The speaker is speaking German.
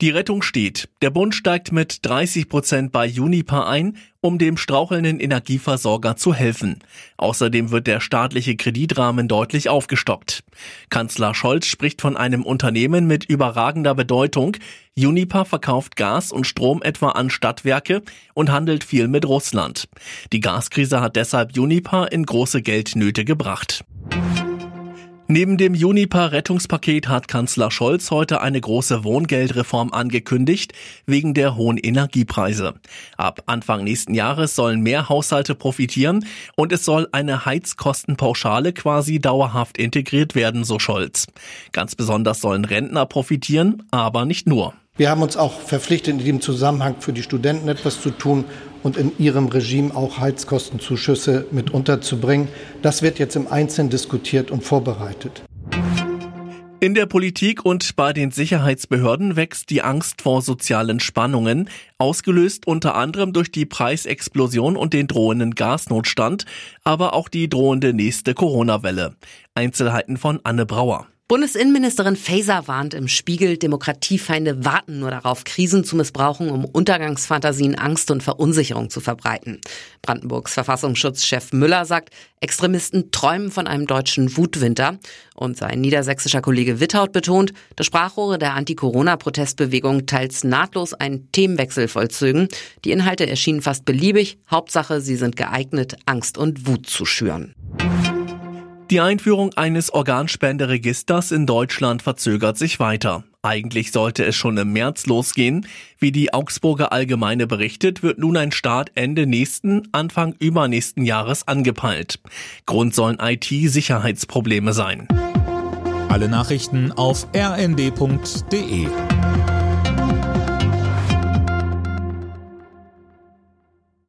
Die Rettung steht. Der Bund steigt mit 30 Prozent bei Unipa ein, um dem strauchelnden Energieversorger zu helfen. Außerdem wird der staatliche Kreditrahmen deutlich aufgestockt. Kanzler Scholz spricht von einem Unternehmen mit überragender Bedeutung. Unipa verkauft Gas und Strom etwa an Stadtwerke und handelt viel mit Russland. Die Gaskrise hat deshalb Unipa in große Geldnöte gebracht. Neben dem Juniper-Rettungspaket hat Kanzler Scholz heute eine große Wohngeldreform angekündigt, wegen der hohen Energiepreise. Ab Anfang nächsten Jahres sollen mehr Haushalte profitieren und es soll eine Heizkostenpauschale quasi dauerhaft integriert werden, so Scholz. Ganz besonders sollen Rentner profitieren, aber nicht nur. Wir haben uns auch verpflichtet, in diesem Zusammenhang für die Studenten etwas zu tun und in ihrem Regime auch Heizkostenzuschüsse mit unterzubringen. Das wird jetzt im Einzelnen diskutiert und vorbereitet. In der Politik und bei den Sicherheitsbehörden wächst die Angst vor sozialen Spannungen, ausgelöst unter anderem durch die Preisexplosion und den drohenden Gasnotstand, aber auch die drohende nächste Corona-Welle. Einzelheiten von Anne Brauer. Bundesinnenministerin Faeser warnt im Spiegel, Demokratiefeinde warten nur darauf, Krisen zu missbrauchen, um Untergangsfantasien, Angst und Verunsicherung zu verbreiten. Brandenburgs Verfassungsschutzchef Müller sagt, Extremisten träumen von einem deutschen Wutwinter. Und sein niedersächsischer Kollege Witthaut betont, das Sprachrohre der Anti-Corona-Protestbewegung teils nahtlos einen Themenwechsel vollzögen. Die Inhalte erschienen fast beliebig. Hauptsache, sie sind geeignet, Angst und Wut zu schüren. Die Einführung eines Organspenderegisters in Deutschland verzögert sich weiter. Eigentlich sollte es schon im März losgehen. Wie die Augsburger Allgemeine berichtet, wird nun ein Start Ende nächsten, Anfang übernächsten Jahres angepeilt. Grund sollen IT-Sicherheitsprobleme sein. Alle Nachrichten auf rnd.de